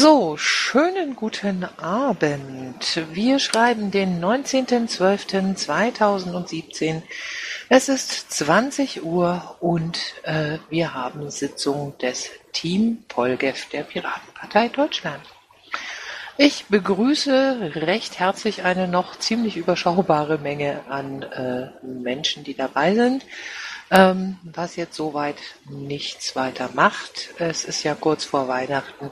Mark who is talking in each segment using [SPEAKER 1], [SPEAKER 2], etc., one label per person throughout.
[SPEAKER 1] So, schönen guten Abend. Wir schreiben den 19.12.2017. Es ist 20 Uhr und äh, wir haben Sitzung des Team Polgef der Piratenpartei Deutschland. Ich begrüße recht herzlich eine noch ziemlich überschaubare Menge an äh, Menschen, die dabei sind. Ähm, was jetzt soweit nichts weiter macht. Es ist ja kurz vor Weihnachten.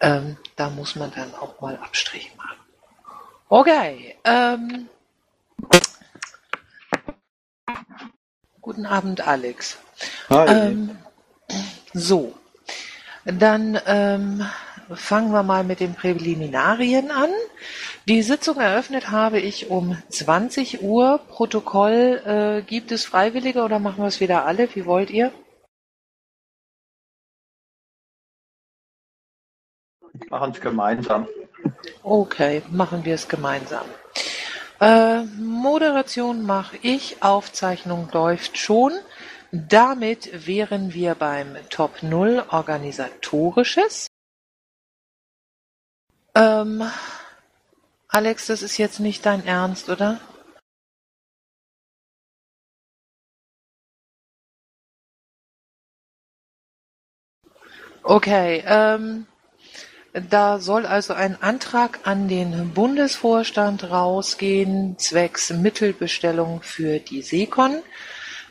[SPEAKER 1] Ähm, da muss man dann auch mal Abstriche machen. Okay. Ähm, guten Abend, Alex.
[SPEAKER 2] Hi.
[SPEAKER 1] Ähm, so, dann ähm, fangen wir mal mit den Präliminarien an. Die Sitzung eröffnet habe ich um 20 Uhr. Protokoll, äh, gibt es Freiwillige oder machen wir es wieder alle? Wie wollt ihr?
[SPEAKER 2] Machen es gemeinsam.
[SPEAKER 1] Okay, machen wir es gemeinsam. Äh, Moderation mache ich, Aufzeichnung läuft schon. Damit wären wir beim Top 0 Organisatorisches. Ähm, Alex, das ist jetzt nicht dein Ernst, oder? Okay, ähm, da soll also ein Antrag an den Bundesvorstand rausgehen, zwecks Mittelbestellung für die Seekon.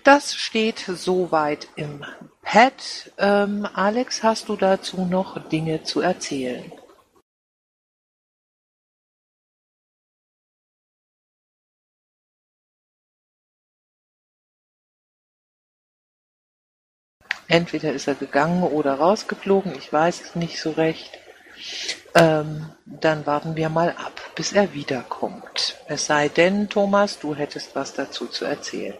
[SPEAKER 1] Das steht soweit im Pad. Ähm, Alex, hast du dazu noch Dinge zu erzählen? Entweder ist er gegangen oder rausgeflogen, ich weiß es nicht so recht. Ähm, dann warten wir mal ab, bis er wiederkommt. Es sei denn, Thomas, du hättest was dazu zu erzählen.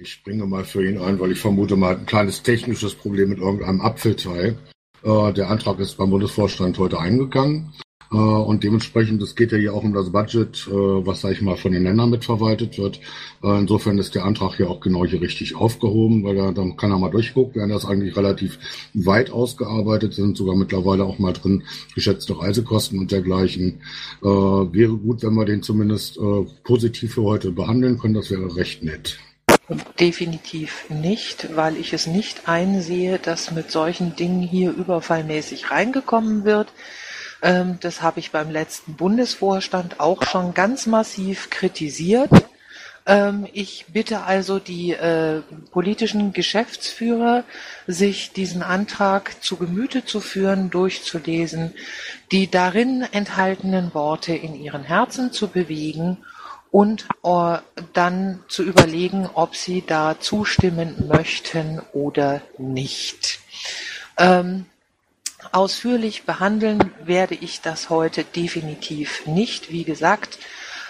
[SPEAKER 3] Ich springe mal für ihn ein, weil ich vermute mal ein kleines technisches Problem mit irgendeinem Apfelteil. Äh, der Antrag ist beim Bundesvorstand heute eingegangen. Äh, und dementsprechend, es geht ja hier auch um das Budget, äh, was, sage ich mal, von den Ländern mitverwaltet wird. Äh, insofern ist der Antrag hier auch genau hier richtig aufgehoben, weil er, dann kann er mal durchgucken. Wir haben das eigentlich relativ weit ausgearbeitet, sind sogar mittlerweile auch mal drin geschätzte Reisekosten und dergleichen. wäre gut, wenn wir den zumindest positiv für heute behandeln können. Das wäre recht nett.
[SPEAKER 1] Definitiv nicht, weil ich es nicht einsehe, dass mit solchen Dingen hier überfallmäßig reingekommen wird. Ähm, das habe ich beim letzten Bundesvorstand auch schon ganz massiv kritisiert. Ähm, ich bitte also die äh, politischen Geschäftsführer, sich diesen Antrag zu Gemüte zu führen, durchzulesen, die darin enthaltenen Worte in ihren Herzen zu bewegen und uh, dann zu überlegen, ob sie da zustimmen möchten oder nicht. Ähm, Ausführlich behandeln werde ich das heute definitiv nicht, wie gesagt,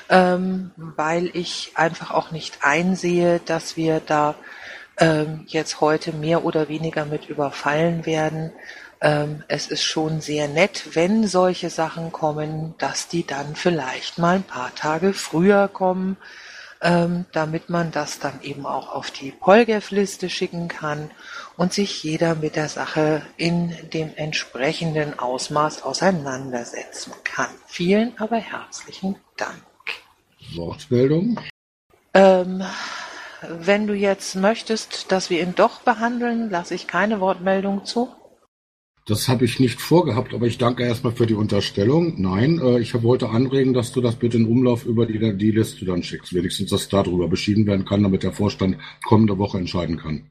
[SPEAKER 1] ähm, weil ich einfach auch nicht einsehe, dass wir da ähm, jetzt heute mehr oder weniger mit überfallen werden. Ähm, es ist schon sehr nett, wenn solche Sachen kommen, dass die dann vielleicht mal ein paar Tage früher kommen, ähm, damit man das dann eben auch auf die Polgef-Liste schicken kann und sich jeder mit der Sache in dem entsprechenden Ausmaß auseinandersetzen kann. Vielen aber herzlichen Dank.
[SPEAKER 3] Wortmeldung?
[SPEAKER 1] Ähm, wenn du jetzt möchtest, dass wir ihn doch behandeln, lasse ich keine Wortmeldung zu.
[SPEAKER 3] Das habe ich nicht vorgehabt, aber ich danke erstmal für die Unterstellung. Nein, äh, ich wollte anregen, dass du das bitte in Umlauf über die, die Liste dann schickst. Wenigstens, dass darüber beschieden werden kann, damit der Vorstand kommende Woche entscheiden kann.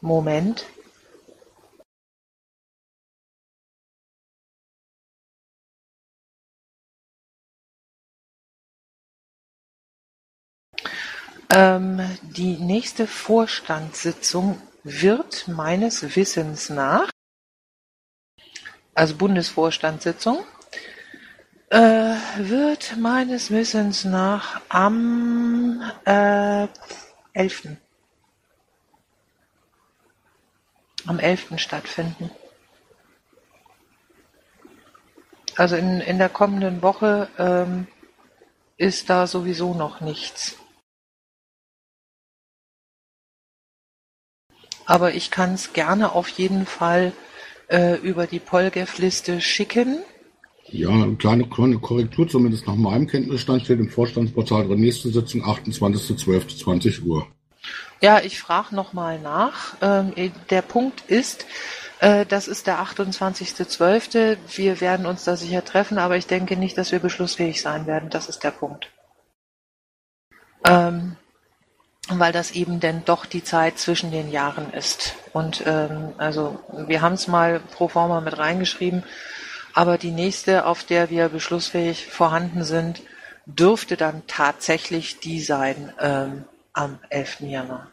[SPEAKER 1] Moment. Ähm, die nächste Vorstandssitzung wird meines Wissens nach, also Bundesvorstandssitzung, äh, wird meines Wissens nach am äh, 11. am 11. stattfinden. Also in, in der kommenden Woche ähm, ist da sowieso noch nichts. aber ich kann es gerne auf jeden Fall äh, über die Polgef-Liste schicken.
[SPEAKER 3] Ja, eine kleine, kleine Korrektur, zumindest nach meinem Kenntnisstand steht im Vorstandsportal drin, nächste Sitzung 28.12.20 Uhr.
[SPEAKER 1] Ja, ich frage nochmal nach. Ähm, der Punkt ist, äh, das ist der 28.12. Wir werden uns da sicher treffen, aber ich denke nicht, dass wir beschlussfähig sein werden. Das ist der Punkt. Ähm, weil das eben denn doch die Zeit zwischen den Jahren ist. Und ähm, also wir haben es mal pro forma mit reingeschrieben, aber die nächste, auf der wir beschlussfähig vorhanden sind, dürfte dann tatsächlich die sein ähm, am 11. Januar.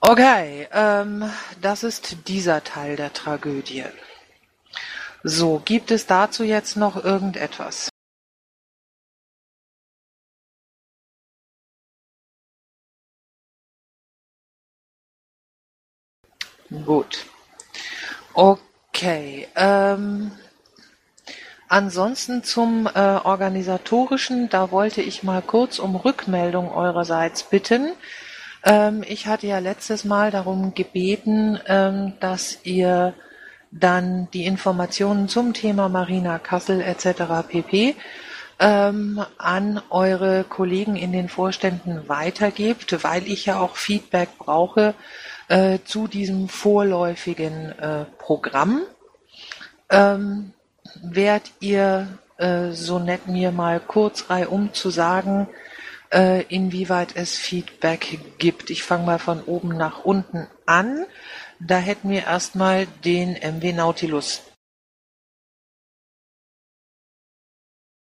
[SPEAKER 1] Okay, ähm, das ist dieser Teil der Tragödie. So, gibt es dazu jetzt noch irgendetwas? Gut. Okay. Ähm, ansonsten zum äh, organisatorischen, da wollte ich mal kurz um Rückmeldung eurerseits bitten. Ähm, ich hatte ja letztes Mal darum gebeten, ähm, dass ihr dann die Informationen zum Thema Marina Kassel etc. pp. Ähm, an eure Kollegen in den Vorständen weitergebt, weil ich ja auch Feedback brauche äh, zu diesem vorläufigen äh, Programm. Ähm, wärt ihr äh, so nett, mir mal kurz reihum zu sagen, äh, inwieweit es Feedback gibt? Ich fange mal von oben nach unten an. Da hätten wir erstmal den MW Nautilus.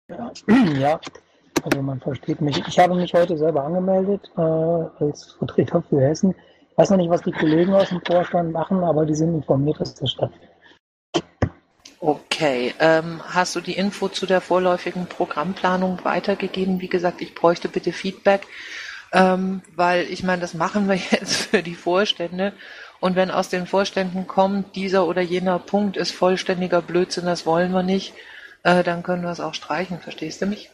[SPEAKER 4] Ja, also man versteht mich. Ich habe mich heute selber angemeldet äh, als Vertreter für Hessen weiß noch nicht, was die Kollegen aus dem Vorstand machen, aber die sind informiert, dass das stattfindet.
[SPEAKER 1] Okay, ähm, hast du die Info zu der vorläufigen Programmplanung weitergegeben? Wie gesagt, ich bräuchte bitte Feedback, ähm, weil ich meine, das machen wir jetzt für die Vorstände. Und wenn aus den Vorständen kommt, dieser oder jener Punkt ist vollständiger Blödsinn, das wollen wir nicht, äh, dann können wir es auch streichen. Verstehst du mich?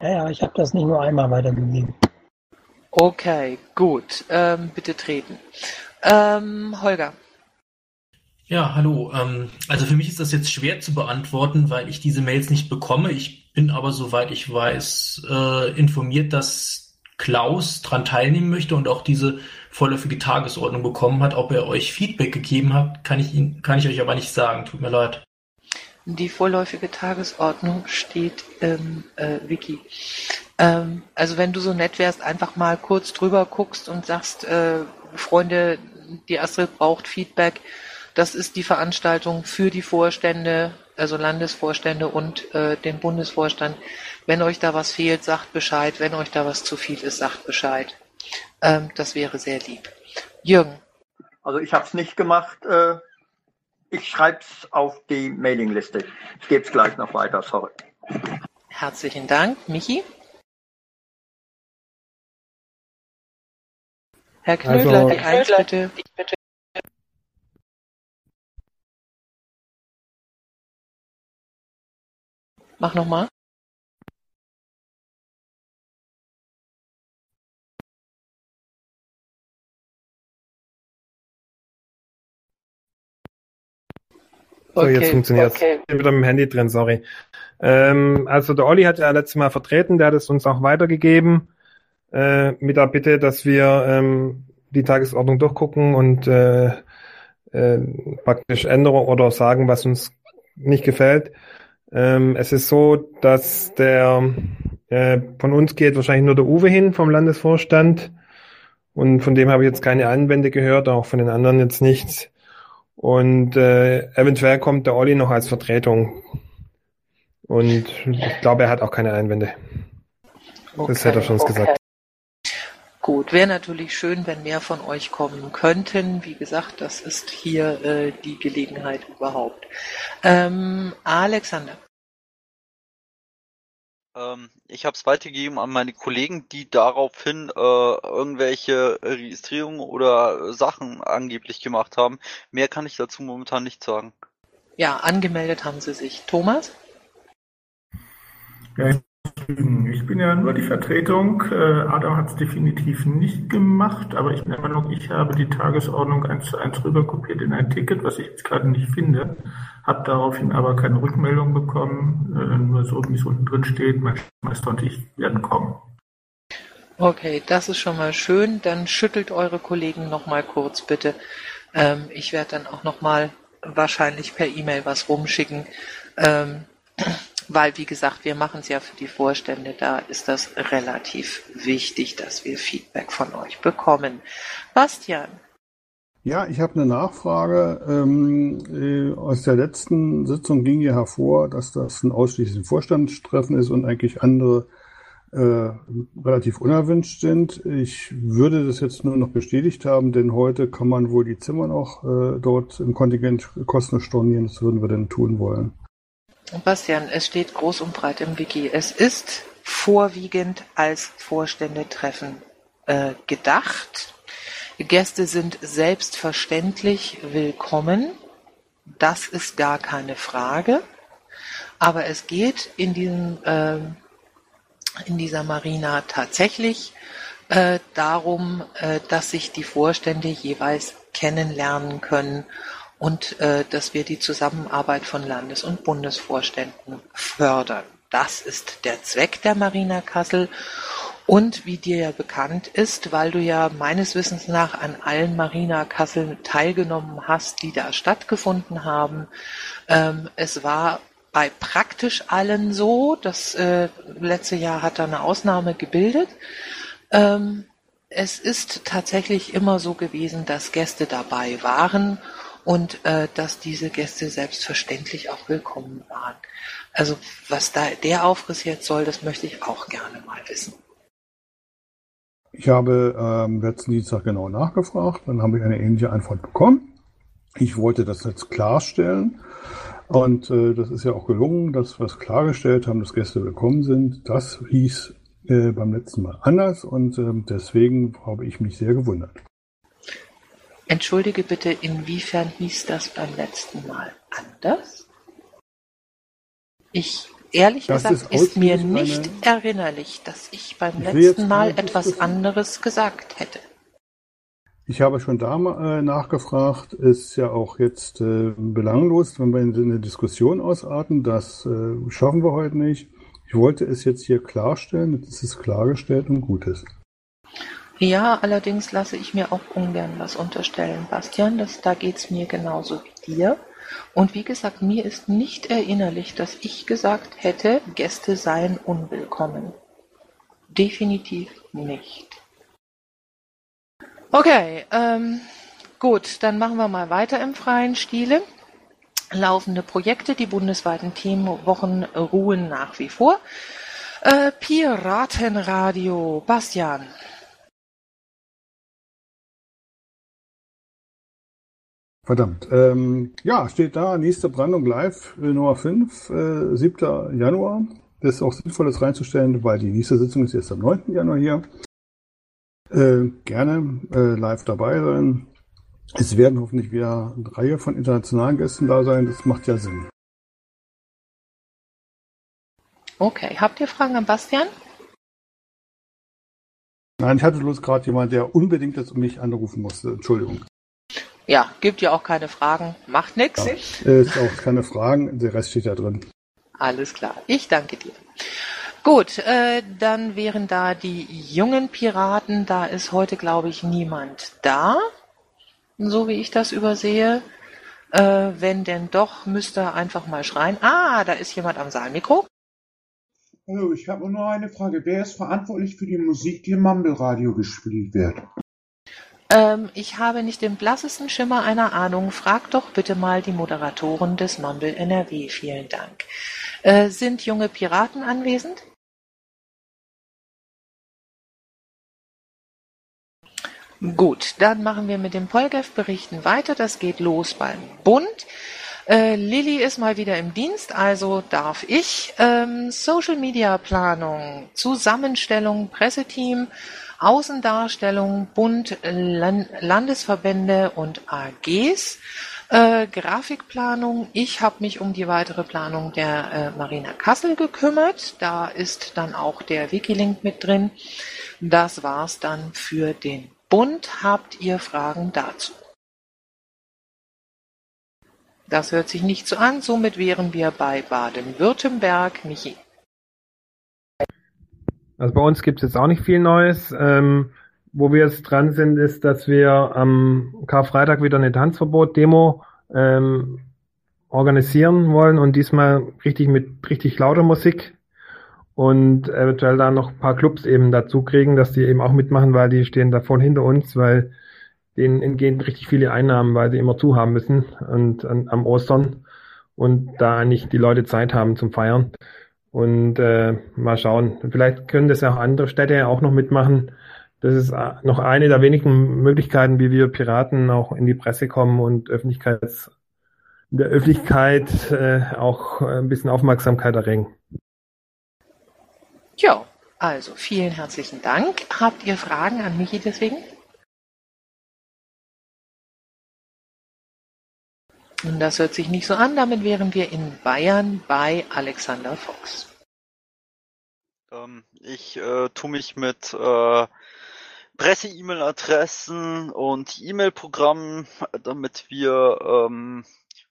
[SPEAKER 4] Ja, ja, ich habe das nicht nur einmal weitergegeben.
[SPEAKER 1] Okay, gut. Ähm, bitte treten. Ähm, Holger.
[SPEAKER 5] Ja, hallo. Ähm, also für mich ist das jetzt schwer zu beantworten, weil ich diese Mails nicht bekomme. Ich bin aber, soweit ich weiß, äh, informiert, dass Klaus dran teilnehmen möchte und auch diese vorläufige Tagesordnung bekommen hat. Ob er euch Feedback gegeben hat, kann ich, ihn, kann ich euch aber nicht sagen. Tut mir leid.
[SPEAKER 1] Die vorläufige Tagesordnung steht im äh, Wiki. Ähm, also wenn du so nett wärst, einfach mal kurz drüber guckst und sagst, äh, Freunde, die Astrid braucht Feedback. Das ist die Veranstaltung für die Vorstände, also Landesvorstände und äh, den Bundesvorstand. Wenn euch da was fehlt, sagt Bescheid. Wenn euch da was zu viel ist, sagt Bescheid. Ähm, das wäre sehr lieb. Jürgen.
[SPEAKER 2] Also ich habe es nicht gemacht. Äh, ich schreibe es auf die Mailingliste. Ich gebe es gleich noch weiter. Sorry.
[SPEAKER 1] Herzlichen Dank. Michi? Herr Knödler,
[SPEAKER 6] Also-
[SPEAKER 1] die Eins bitte. Mach nochmal.
[SPEAKER 6] So, jetzt
[SPEAKER 1] Okay,
[SPEAKER 6] funktioniert
[SPEAKER 1] okay.
[SPEAKER 6] Ich bin wieder mit dem Handy drin, sorry. Ähm, also der Olli hat ja letztes Mal vertreten, der hat es uns auch weitergegeben, äh, mit der Bitte, dass wir ähm, die Tagesordnung durchgucken und äh, äh, praktisch ändern oder sagen, was uns nicht gefällt. Ähm, es ist so, dass der äh, von uns geht wahrscheinlich nur der Uwe hin vom Landesvorstand und von dem habe ich jetzt keine Einwände gehört, auch von den anderen jetzt nichts. Und äh, eventuell kommt der Olli noch als Vertretung. Und ich glaube, er hat auch keine Einwände. Das hätte er schon gesagt.
[SPEAKER 1] Gut, wäre natürlich schön, wenn mehr von euch kommen könnten. Wie gesagt, das ist hier äh, die Gelegenheit überhaupt. Ähm, Alexander.
[SPEAKER 7] Ähm, ich habe es weitergegeben an meine Kollegen, die daraufhin äh, irgendwelche Registrierungen oder Sachen angeblich gemacht haben. Mehr kann ich dazu momentan nicht sagen.
[SPEAKER 1] Ja, angemeldet haben sie sich. Thomas?
[SPEAKER 8] Ja, ich. Ich bin ja nur die Vertretung. Äh, Adam hat es definitiv nicht gemacht, aber ich bin der Meinung, ich habe die Tagesordnung eins zu eins rüberkopiert in ein Ticket, was ich jetzt gerade nicht finde. Habe daraufhin aber keine Rückmeldung bekommen, äh, nur so, wie es unten drin steht. Mein Meister und ich werden kommen.
[SPEAKER 1] Okay, das ist schon mal schön. Dann schüttelt eure Kollegen noch mal kurz bitte. Ähm, ich werde dann auch noch mal wahrscheinlich per E-Mail was rumschicken. Weil, wie gesagt, wir machen es ja für die Vorstände, da ist das relativ wichtig, dass wir Feedback von euch bekommen. Bastian.
[SPEAKER 9] Ja, ich habe eine Nachfrage. Ähm, äh, aus der letzten Sitzung ging ja hervor, dass das ein ausschließliches Vorstandstreffen ist und eigentlich andere äh, relativ unerwünscht sind. Ich würde das jetzt nur noch bestätigt haben, denn heute kann man wohl die Zimmer noch äh, dort im Kontingent kostenlos stornieren. Das würden wir dann tun wollen.
[SPEAKER 1] Bastian, es steht groß und breit im Wiki. Es ist vorwiegend als Vorständetreffen äh, gedacht. Gäste sind selbstverständlich willkommen. Das ist gar keine Frage. Aber es geht in diesem, äh, in dieser Marina tatsächlich äh, darum, äh, dass sich die Vorstände jeweils kennenlernen können und äh, dass wir die Zusammenarbeit von Landes- und Bundesvorständen fördern. Das ist der Zweck der Marina Kassel. Und wie dir ja bekannt ist, weil du ja meines Wissens nach an allen Marina Kassel teilgenommen hast, die da stattgefunden haben, ähm, es war bei praktisch allen so, das äh, letzte Jahr hat da eine Ausnahme gebildet. Ähm, es ist tatsächlich immer so gewesen, dass Gäste dabei waren und äh, dass diese Gäste selbstverständlich auch willkommen waren. Also was da der Aufriss jetzt soll, das möchte ich auch gerne mal wissen.
[SPEAKER 9] Ich habe ähm, letzten Dienstag genau nachgefragt, dann habe ich eine ähnliche Antwort bekommen. Ich wollte das jetzt klarstellen und äh, das ist ja auch gelungen, dass wir es klargestellt haben, dass Gäste willkommen sind. Das hieß äh, beim letzten Mal anders und äh, deswegen habe ich mich sehr gewundert.
[SPEAKER 1] Entschuldige bitte, inwiefern hieß das beim letzten Mal anders? Ich ehrlich das gesagt ist, ist mir nicht erinnerlich, dass ich beim ich letzten Mal etwas anderes gesagt hätte.
[SPEAKER 9] Ich habe schon da äh, nachgefragt, ist ja auch jetzt äh, belanglos, wenn wir in eine Diskussion ausarten. Das äh, schaffen wir heute nicht. Ich wollte es jetzt hier klarstellen, jetzt ist es klargestellt und gut ist.
[SPEAKER 1] Ja, allerdings lasse ich mir auch ungern was unterstellen, Bastian. Das, da geht's mir genauso wie dir. Und wie gesagt, mir ist nicht erinnerlich, dass ich gesagt hätte, Gäste seien unwillkommen. Definitiv nicht. Okay, ähm, gut, dann machen wir mal weiter im freien Stile. Laufende Projekte, die bundesweiten Themenwochen ruhen nach wie vor. Äh, Piratenradio, Bastian.
[SPEAKER 9] Verdammt. Ähm, ja, steht da, nächste Brandung live, äh, Nummer 5, äh, 7. Januar. Das ist auch sinnvoll, das reinzustellen, weil die nächste Sitzung ist jetzt am 9. Januar hier. Äh, gerne äh, live dabei sein. Es werden hoffentlich wieder eine Reihe von internationalen Gästen da sein. Das macht ja Sinn.
[SPEAKER 1] Okay, habt ihr Fragen an Bastian?
[SPEAKER 9] Nein, ich hatte bloß gerade jemand, der unbedingt jetzt mich anrufen musste. Entschuldigung.
[SPEAKER 1] Ja, gibt ja auch keine Fragen, macht nichts.
[SPEAKER 9] Ja, ist auch keine Fragen, der Rest steht da drin.
[SPEAKER 1] Alles klar, ich danke dir. Gut, äh, dann wären da die jungen Piraten, da ist heute, glaube ich, niemand da, so wie ich das übersehe. Äh, wenn denn doch, müsste einfach mal schreien. Ah, da ist jemand am Saalmikro.
[SPEAKER 10] Hallo, ich habe nur eine Frage. Wer ist verantwortlich für die Musik, die im Mumble Radio gespielt wird?
[SPEAKER 1] Ähm, ich habe nicht den blassesten Schimmer einer Ahnung. Frag doch bitte mal die Moderatoren des Mumble NRW. Vielen Dank. Äh, sind junge Piraten anwesend? Gut, dann machen wir mit den Polgef-Berichten weiter. Das geht los beim Bund. Äh, Lilly ist mal wieder im Dienst, also darf ich. Ähm, Social Media Planung, Zusammenstellung, Presseteam, Außendarstellung, Bund, Landesverbände und AGs. Äh, Grafikplanung. Ich habe mich um die weitere Planung der äh, Marina Kassel gekümmert. Da ist dann auch der Wikilink mit drin. Das war's dann für den Bund. Habt ihr Fragen dazu? Das hört sich nicht so an. Somit wären wir bei Baden-Württemberg. Michi.
[SPEAKER 6] Also bei uns gibt es jetzt auch nicht viel Neues. Ähm, wo wir jetzt dran sind, ist, dass wir am Karfreitag wieder eine Tanzverbot-Demo ähm, organisieren wollen und diesmal richtig mit richtig lauter Musik und eventuell da noch ein paar Clubs eben dazu kriegen, dass die eben auch mitmachen, weil die stehen da voll hinter uns, weil denen entgehen richtig viele Einnahmen, weil sie immer zu haben müssen und an, am Ostern und da nicht die Leute Zeit haben zum Feiern. Und äh, mal schauen. Vielleicht können das ja auch andere Städte auch noch mitmachen. Das ist äh, noch eine der wenigen Möglichkeiten, wie wir Piraten auch in die Presse kommen und Öffentlichkeits, der Öffentlichkeit äh, auch ein bisschen Aufmerksamkeit erringen.
[SPEAKER 1] Ja, also vielen herzlichen Dank. Habt ihr Fragen an Michi deswegen? Und das hört sich nicht so an. Damit wären wir in Bayern bei Alexander Fox.
[SPEAKER 7] Ähm, ich äh, tue mich mit äh, Presse-E-Mail-Adressen und E-Mail-Programmen, damit wir ähm,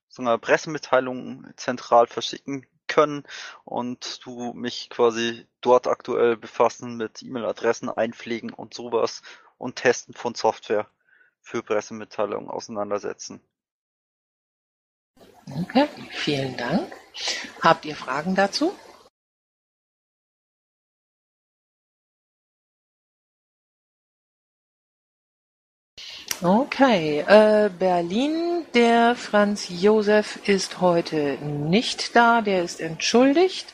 [SPEAKER 7] so eine Pressemitteilung zentral verschicken können und du mich quasi dort aktuell befassen mit E-Mail-Adressen einpflegen und sowas und Testen von Software für Pressemitteilungen auseinandersetzen.
[SPEAKER 1] Okay, vielen Dank. Habt ihr Fragen dazu? Okay, äh, Berlin. Der Franz Josef ist heute nicht da, der ist entschuldigt.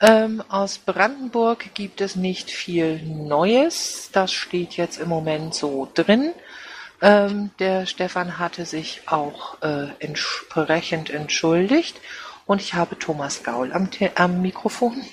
[SPEAKER 1] Ähm, aus Brandenburg gibt es nicht viel Neues. Das steht jetzt im Moment so drin. Ähm, der Stefan hatte sich auch äh, entsprechend entschuldigt und ich habe Thomas Gaul am, am Mikrofon.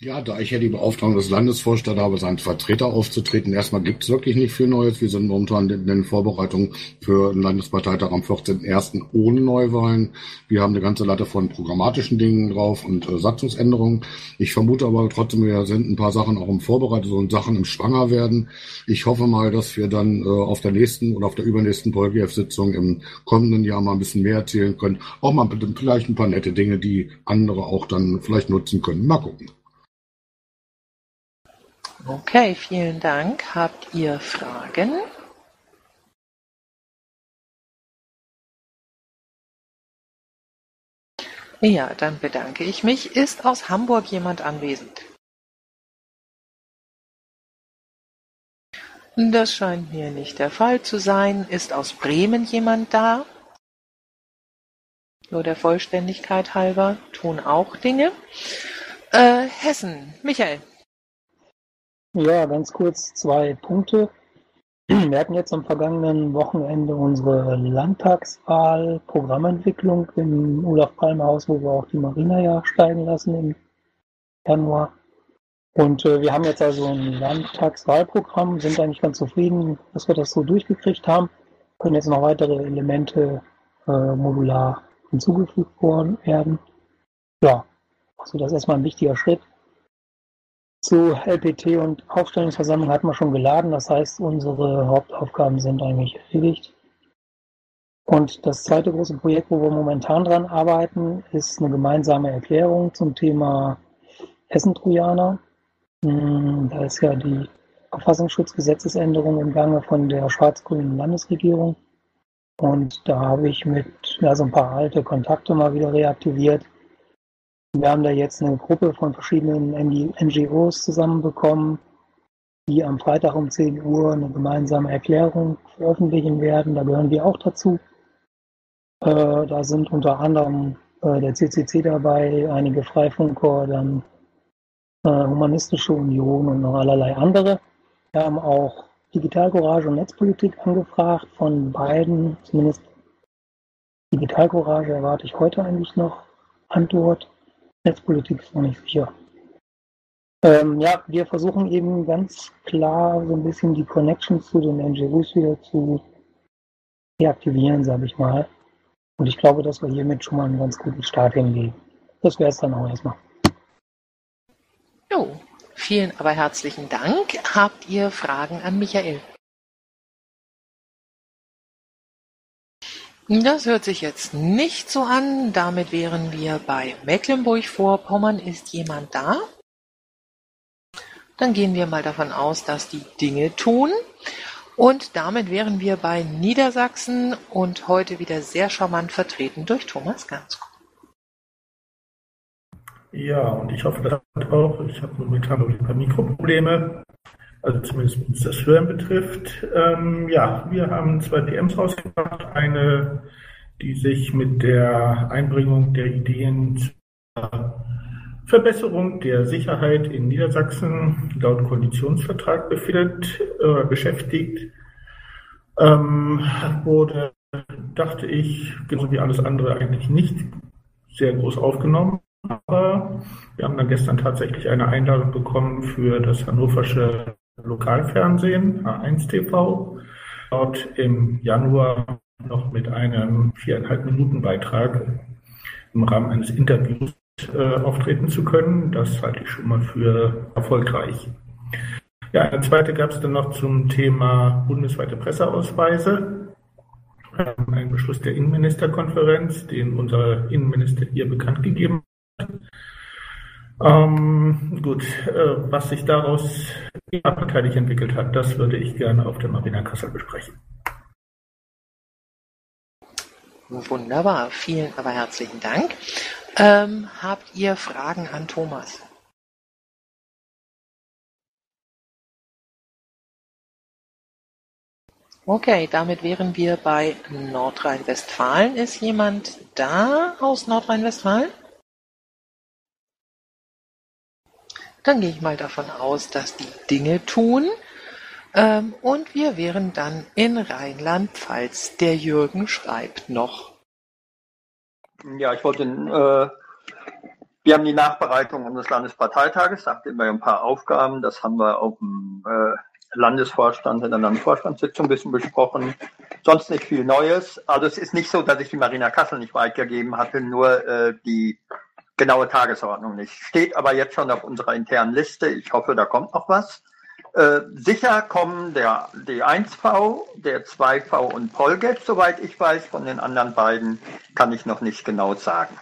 [SPEAKER 3] Ja, da ich ja die Beauftragung des Landesvorstands habe, seinen Vertreter aufzutreten, erstmal gibt es wirklich nicht viel Neues. Wir sind momentan in den Vorbereitungen für den Landesparteitag am 14.01. ohne Neuwahlen. Wir haben eine ganze Latte von programmatischen Dingen drauf und äh, Satzungsänderungen. Ich vermute aber trotzdem, wir sind ein paar Sachen auch im Vorbereitet und Sachen im Schwanger werden. Ich hoffe mal, dass wir dann äh, auf der nächsten oder auf der übernächsten Polgf-Sitzung im kommenden Jahr mal ein bisschen mehr erzählen können. Auch mal vielleicht ein paar nette Dinge, die andere auch dann vielleicht nutzen können. Mal gucken.
[SPEAKER 1] Okay, vielen Dank. Habt ihr Fragen? Ja, dann bedanke ich mich. Ist aus Hamburg jemand anwesend? Das scheint mir nicht der Fall zu sein. Ist aus Bremen jemand da? Nur der Vollständigkeit halber tun auch Dinge. Äh, Hessen, Michael.
[SPEAKER 4] Ja, ganz kurz zwei Punkte. Wir hatten jetzt am vergangenen Wochenende unsere Landtagswahl Programmentwicklung im Olaf Palmer Haus, wo wir auch die Marina ja steigen lassen im Januar. Und äh, wir haben jetzt also ein Landtagswahlprogramm, sind eigentlich ganz zufrieden, dass wir das so durchgekriegt haben. Können jetzt noch weitere Elemente äh, modular hinzugefügt werden. Ja, also das ist erstmal ein wichtiger Schritt. Zu LPT und Aufstellungsversammlung hatten wir schon geladen, das heißt, unsere Hauptaufgaben sind eigentlich erledigt. Und das zweite große Projekt, wo wir momentan dran arbeiten, ist eine gemeinsame Erklärung zum Thema Hessen-Trojaner. Hm, da ist ja die Verfassungsschutzgesetzesänderung im Gange von der schwarz-grünen Landesregierung. Und da habe ich mit ja, so ein paar alte Kontakte mal wieder reaktiviert wir haben da jetzt eine Gruppe von verschiedenen NGOs zusammenbekommen, die am Freitag um 10 Uhr eine gemeinsame Erklärung veröffentlichen werden. Da gehören wir auch dazu. Äh, da sind unter anderem äh, der CCC dabei, einige Freifunker, dann äh, Humanistische Union und noch allerlei andere. Wir haben auch Digitalcourage und Netzpolitik angefragt von beiden, zumindest Digitalcourage erwarte ich heute eigentlich noch Antwort. Netzpolitik ist noch nicht sicher. Ähm, ja, wir versuchen eben ganz klar so ein bisschen die Connections zu den NGOs wieder zu reaktivieren, sage ich mal. Und ich glaube, dass wir hiermit schon mal einen ganz guten Start hinlegen. Das wäre es dann auch erstmal.
[SPEAKER 1] Jo, vielen aber herzlichen Dank. Habt ihr Fragen an Michael? Das hört sich jetzt nicht so an. Damit wären wir bei Mecklenburg-Vorpommern. Ist jemand da? Dann gehen wir mal davon aus, dass die Dinge tun. Und damit wären wir bei Niedersachsen und heute wieder sehr charmant vertreten durch Thomas Gansko.
[SPEAKER 8] Ja, und ich hoffe, das hat auch. Ich habe momentan ein paar Mikroprobleme, also zumindest was das Hören betrifft. Ähm, ja, wir haben zwei PMs rausgebracht. Eine, die sich mit der Einbringung der Ideen zur Verbesserung der Sicherheit in Niedersachsen laut Koalitionsvertrag befindet, äh, beschäftigt. Ähm, wurde, dachte ich, genauso wie alles andere eigentlich nicht sehr groß aufgenommen. Aber wir haben dann gestern tatsächlich eine Einladung bekommen für das hannoversche Lokalfernsehen, H1 TV, dort im Januar noch mit einem viereinhalb Minuten Beitrag im Rahmen eines Interviews äh, auftreten zu können. Das halte ich schon mal für erfolgreich. Ja, eine zweite gab es dann noch zum Thema bundesweite Presseausweise. Ähm, ein Beschluss der Innenministerkonferenz, den unser Innenminister hier bekannt gegeben ähm, gut, äh, was sich daraus parteilich entwickelt hat, das würde ich gerne auf der Marina Kassel besprechen.
[SPEAKER 1] Wunderbar, vielen aber herzlichen Dank. Ähm, habt ihr Fragen an Thomas? Okay, damit wären wir bei Nordrhein-Westfalen. Ist jemand da aus Nordrhein-Westfalen? Dann gehe ich mal davon aus, dass die Dinge tun. Ähm, und wir wären dann in Rheinland-Pfalz. Der Jürgen schreibt noch.
[SPEAKER 2] Ja, ich wollte, äh, wir haben die Nachbereitung unseres Landesparteitages, da hatten wir ein paar Aufgaben, das haben wir auf dem äh, Landesvorstand in der Landesvorstandssitzung ein bisschen besprochen. Sonst nicht viel Neues. Also es ist nicht so, dass ich die Marina Kassel nicht weitergegeben hatte, nur äh, die genaue Tagesordnung nicht. Steht aber jetzt schon auf unserer internen Liste. Ich hoffe, da kommt noch was. Äh, sicher kommen der D1V, der 2V und Polget, soweit ich weiß. Von den anderen beiden kann ich noch nicht genau sagen.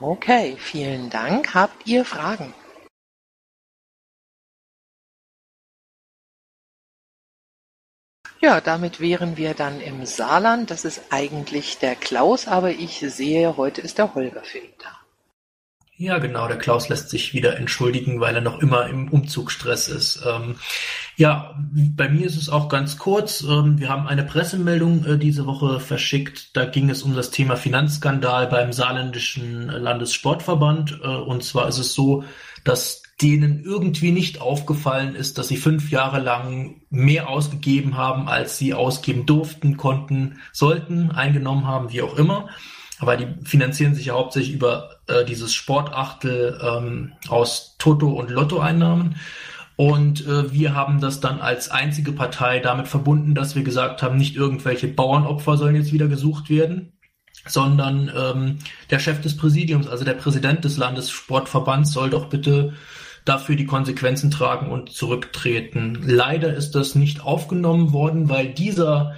[SPEAKER 1] Okay, vielen Dank. Habt ihr Fragen? Ja, damit wären wir dann im Saarland. Das ist eigentlich der Klaus, aber ich sehe, heute ist der Holger für ihn da.
[SPEAKER 5] Ja, genau. Der Klaus lässt sich wieder entschuldigen, weil er noch immer im Umzugsstress ist. Ähm, ja, bei mir ist es auch ganz kurz. Ähm, wir haben eine Pressemeldung äh, diese Woche verschickt. Da ging es um das Thema Finanzskandal beim saarländischen Landessportverband. Äh, und zwar ist es so, dass denen irgendwie nicht aufgefallen ist, dass sie fünf Jahre lang mehr ausgegeben haben, als sie ausgeben durften, konnten, sollten, eingenommen haben, wie auch immer. Aber die finanzieren sich ja hauptsächlich über äh, dieses Sportachtel ähm, aus Toto- und Lottoeinnahmen. Und äh, wir haben das dann als einzige Partei damit verbunden, dass wir gesagt haben, nicht irgendwelche Bauernopfer sollen jetzt wieder gesucht werden, sondern ähm, der Chef des Präsidiums, also der Präsident des Landessportverbands, soll doch bitte dafür die Konsequenzen tragen und zurücktreten. Leider ist das nicht aufgenommen worden, weil dieser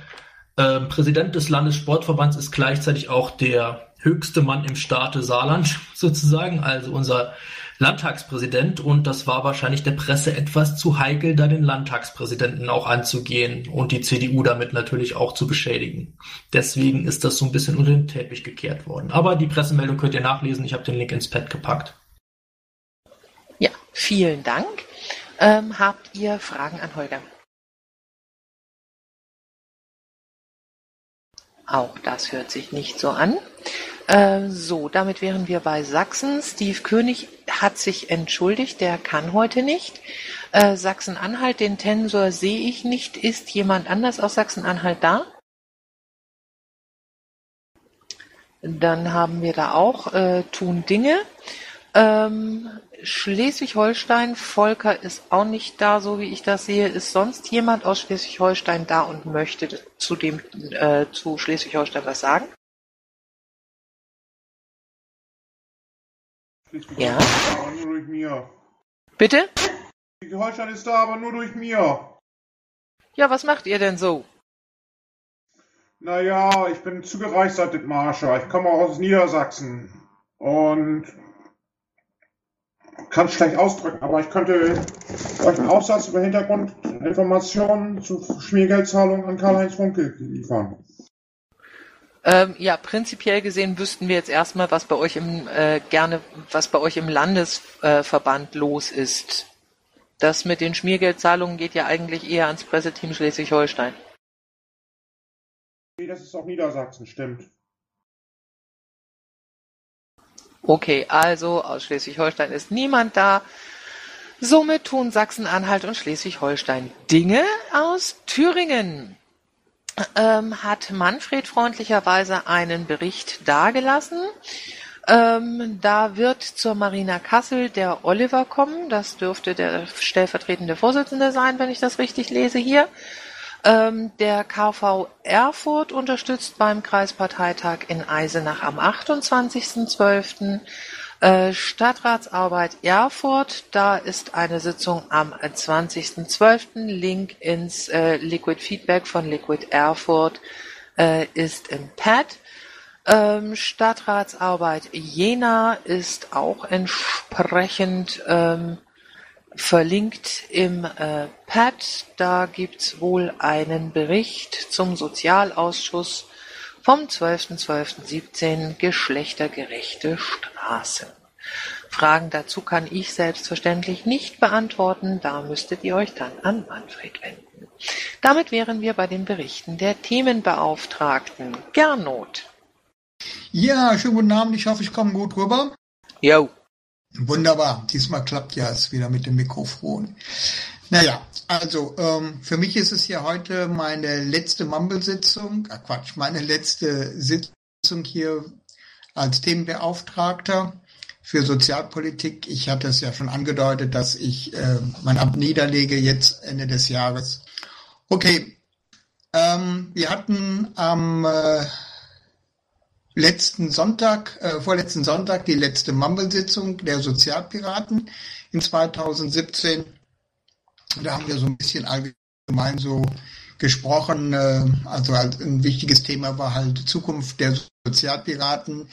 [SPEAKER 5] äh, Präsident des Landessportverbands ist gleichzeitig auch der höchste Mann im Staate Saarland sozusagen, also unser Landtagspräsident und das war wahrscheinlich der Presse etwas zu heikel, da den Landtagspräsidenten auch anzugehen und die CDU damit natürlich auch zu beschädigen. Deswegen ist das so ein bisschen unter den Teppich gekehrt worden. Aber die Pressemeldung könnt ihr nachlesen, ich habe den Link ins Pad gepackt.
[SPEAKER 1] Vielen Dank. Ähm, habt ihr Fragen an Holger? Auch das hört sich nicht so an. Äh, so, damit wären wir bei Sachsen. Steve König hat sich entschuldigt, der kann heute nicht. Äh, Sachsen-Anhalt, den Tensor sehe ich nicht. Ist jemand anders aus Sachsen-Anhalt da? Dann haben wir da auch äh, Tun Dinge. Ähm, Schleswig-Holstein, Volker ist auch nicht da, so wie ich das sehe. Ist sonst jemand aus Schleswig-Holstein da und möchte zu dem äh, zu Schleswig-Holstein was sagen? Ja.
[SPEAKER 10] Nur durch mir.
[SPEAKER 1] Bitte?
[SPEAKER 10] Schleswig-Holstein ist da, aber nur durch mir.
[SPEAKER 1] Ja, was macht ihr denn so?
[SPEAKER 10] Naja, ich bin zugereist seit Dithmarscher. Ich komme auch aus Niedersachsen. Und kann es schlecht ausdrücken, aber ich könnte euch einen Aufsatz über Hintergrundinformationen zu Schmiergeldzahlungen an Karl-Heinz Funke liefern.
[SPEAKER 1] Ähm, ja, prinzipiell gesehen wüssten wir jetzt erstmal, was bei euch im äh, gerne, was bei euch im Landesverband äh, los ist. Das mit den Schmiergeldzahlungen geht ja eigentlich eher ans Presseteam Schleswig-Holstein.
[SPEAKER 10] Nee, das ist auch Niedersachsen, stimmt.
[SPEAKER 1] Okay, also aus Schleswig-Holstein ist niemand da. Somit tun Sachsen-Anhalt und Schleswig-Holstein Dinge aus Thüringen. Ähm, hat Manfred freundlicherweise einen Bericht dargelassen. Ähm, da wird zur Marina Kassel der Oliver kommen. Das dürfte der stellvertretende Vorsitzende sein, wenn ich das richtig lese hier. Ähm, der KV Erfurt unterstützt beim Kreisparteitag in Eisenach am 28.12. Äh, Stadtratsarbeit Erfurt, da ist eine Sitzung am 20.12. Link ins äh, Liquid Feedback von Liquid Erfurt äh, ist im Pad. Ähm, Stadtratsarbeit Jena ist auch entsprechend ähm, verlinkt im äh, Pad. Da gibt's wohl einen Bericht zum Sozialausschuss vom 12.12.17 Geschlechtergerechte Straßen. Fragen dazu kann ich selbstverständlich nicht beantworten, da müsstet ihr euch dann an Manfred wenden. Damit wären wir bei den Berichten der Themenbeauftragten. Gernot.
[SPEAKER 11] Ja, schönen guten Abend, ich hoffe, ich komme gut rüber.
[SPEAKER 1] Jo.
[SPEAKER 11] Wunderbar, diesmal klappt ja es wieder mit dem Mikrofon. Naja, also ähm, für mich ist es ja heute meine letzte Mumble-Sitzung, äh Quatsch, meine letzte Sitzung hier als Themenbeauftragter für Sozialpolitik. Ich hatte es ja schon angedeutet, dass ich äh, mein Amt niederlege jetzt Ende des Jahres. Okay, ähm, wir hatten am äh, letzten Sonntag, äh, vorletzten Sonntag die letzte Mumble-Sitzung der Sozialpiraten in 2017. Da haben wir so ein bisschen allgemein so gesprochen. Äh, also ein wichtiges Thema war halt Zukunft der Sozialpiraten.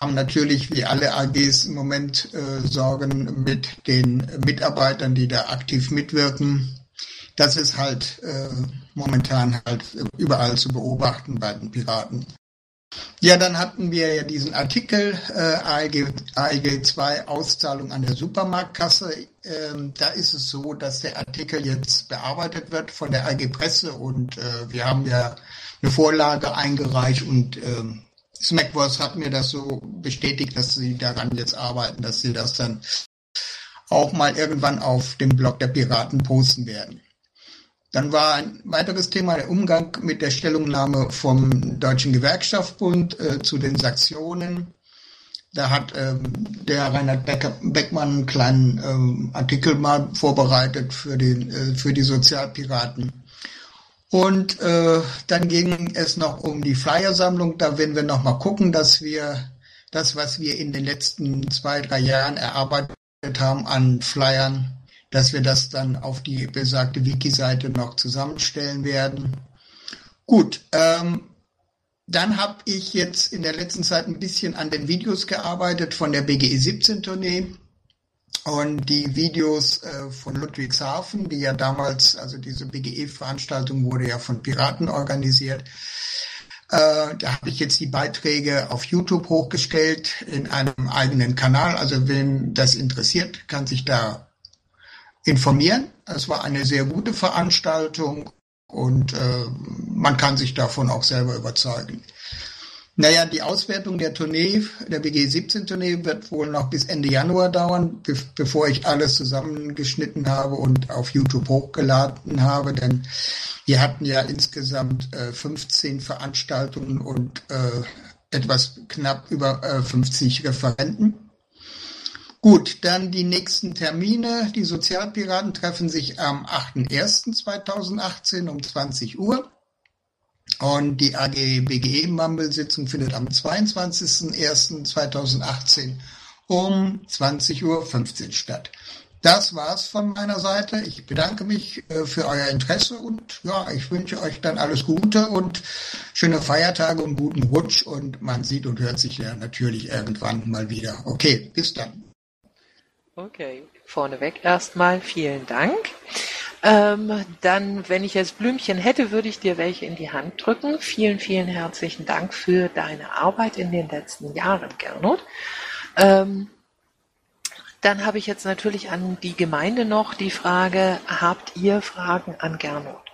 [SPEAKER 11] Haben natürlich wie alle AGs im Moment äh, Sorgen mit den Mitarbeitern, die da aktiv mitwirken. Das ist halt äh, momentan halt überall zu beobachten bei den Piraten. Ja, dann hatten wir ja diesen Artikel äh, AEG, AEG 2 Auszahlung an der Supermarktkasse. Ähm, da ist es so, dass der Artikel jetzt bearbeitet wird von der AG Presse und äh, wir haben ja eine Vorlage eingereicht und ähm, Smackworth hat mir das so bestätigt, dass sie daran jetzt arbeiten, dass sie das dann auch mal irgendwann auf dem Blog der Piraten posten werden. Dann war ein weiteres Thema der Umgang mit der Stellungnahme vom Deutschen Gewerkschaftsbund äh, zu den Sanktionen. Da hat ähm, der Reinhard Becker, Beckmann einen kleinen ähm, Artikel mal vorbereitet für, den, äh, für die Sozialpiraten. Und äh, dann ging es noch um die Flyersammlung. Da werden wir noch mal gucken, dass wir das, was wir in den letzten zwei, drei Jahren erarbeitet haben an Flyern, dass wir das dann auf die besagte Wiki-Seite noch zusammenstellen werden. Gut, ähm, dann habe ich jetzt in der letzten Zeit ein bisschen an den Videos gearbeitet von der BGE 17 Tournee und die Videos äh, von Ludwigshafen, die ja damals, also diese BGE-Veranstaltung wurde ja von Piraten organisiert. Äh, da habe ich jetzt die Beiträge auf YouTube hochgestellt in einem eigenen Kanal. Also wem das interessiert, kann sich da informieren. Es war eine sehr gute Veranstaltung und äh, man kann sich davon auch selber überzeugen. Naja, die Auswertung der Tournee, der BG 17 Tournee wird wohl noch bis Ende Januar dauern, be bevor ich alles zusammengeschnitten habe und auf YouTube hochgeladen habe, denn wir hatten ja insgesamt äh, 15 Veranstaltungen und äh, etwas knapp über äh, 50 Referenten. Gut, dann die nächsten Termine. Die Sozialpiraten treffen sich am 8.1.2018 um 20 Uhr. Und die AG-BGE-Mumble-Sitzung findet am 22.01.2018 um 20.15 Uhr statt. Das war's von meiner Seite. Ich bedanke mich äh, für euer Interesse und ja, ich wünsche euch dann alles Gute und schöne Feiertage und guten Rutsch und man sieht und hört sich ja natürlich irgendwann mal wieder. Okay, bis dann.
[SPEAKER 1] Okay, vorneweg erstmal vielen Dank. Ähm, dann, wenn ich jetzt Blümchen hätte, würde ich dir welche in die Hand drücken. Vielen, vielen herzlichen Dank für deine Arbeit in den letzten Jahren, Gernot. Ähm, dann habe ich jetzt natürlich an die Gemeinde noch die Frage, habt ihr Fragen an Gernot?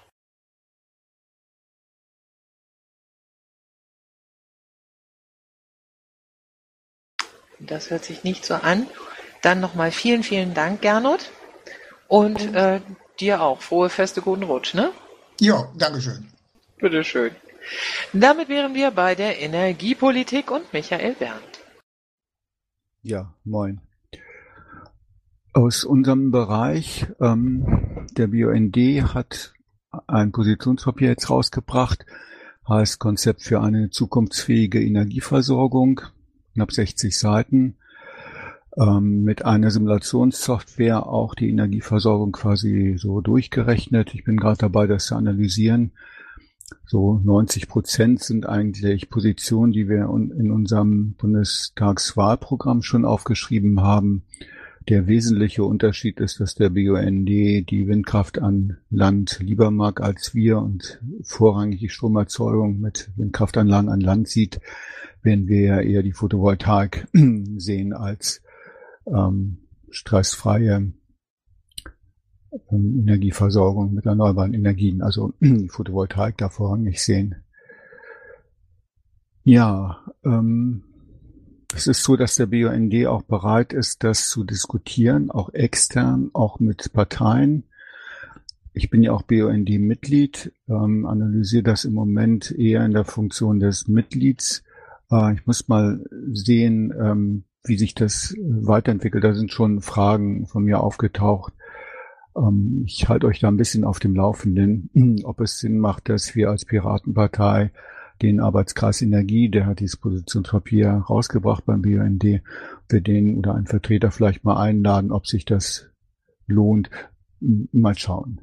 [SPEAKER 1] Das hört sich nicht so an. Dann nochmal vielen, vielen Dank, Gernot. Und äh, dir auch. Frohe Feste, guten Rutsch, ne?
[SPEAKER 11] Ja, Dankeschön.
[SPEAKER 1] Bitteschön. Damit wären wir bei der Energiepolitik und Michael Berndt.
[SPEAKER 12] Ja, moin. Aus unserem Bereich, ähm, der BUND hat ein Positionspapier jetzt rausgebracht, heißt Konzept für eine zukunftsfähige Energieversorgung, knapp 60 Seiten, mit einer Simulationssoftware auch die Energieversorgung quasi so durchgerechnet. Ich bin gerade dabei, das zu analysieren. So 90 Prozent sind eigentlich Positionen, die wir in unserem Bundestagswahlprogramm schon aufgeschrieben haben. Der wesentliche Unterschied ist, dass der BUND die Windkraft an Land lieber mag als wir und vorrangig die Stromerzeugung mit Windkraftanlagen an Land sieht, wenn wir eher die Photovoltaik sehen als ähm, stressfreie ähm, Energieversorgung mit erneuerbaren Energien, also die Photovoltaik da vorrangig sehen. Ja, ähm, es ist so, dass der BUND auch bereit ist, das zu diskutieren, auch extern, auch mit Parteien. Ich bin ja auch BUND-Mitglied, ähm, analysiere das im Moment eher in der Funktion des Mitglieds. Äh, ich muss mal sehen, ähm, wie sich das weiterentwickelt. Da sind schon Fragen von mir aufgetaucht. Ähm, ich halte euch da ein bisschen auf dem Laufenden, ob es Sinn macht, dass wir als Piratenpartei den Arbeitskreis Energie, der hat dieses Positionspapier rausgebracht beim BUND, wir den oder einen Vertreter vielleicht mal einladen, ob sich das lohnt. Mal schauen.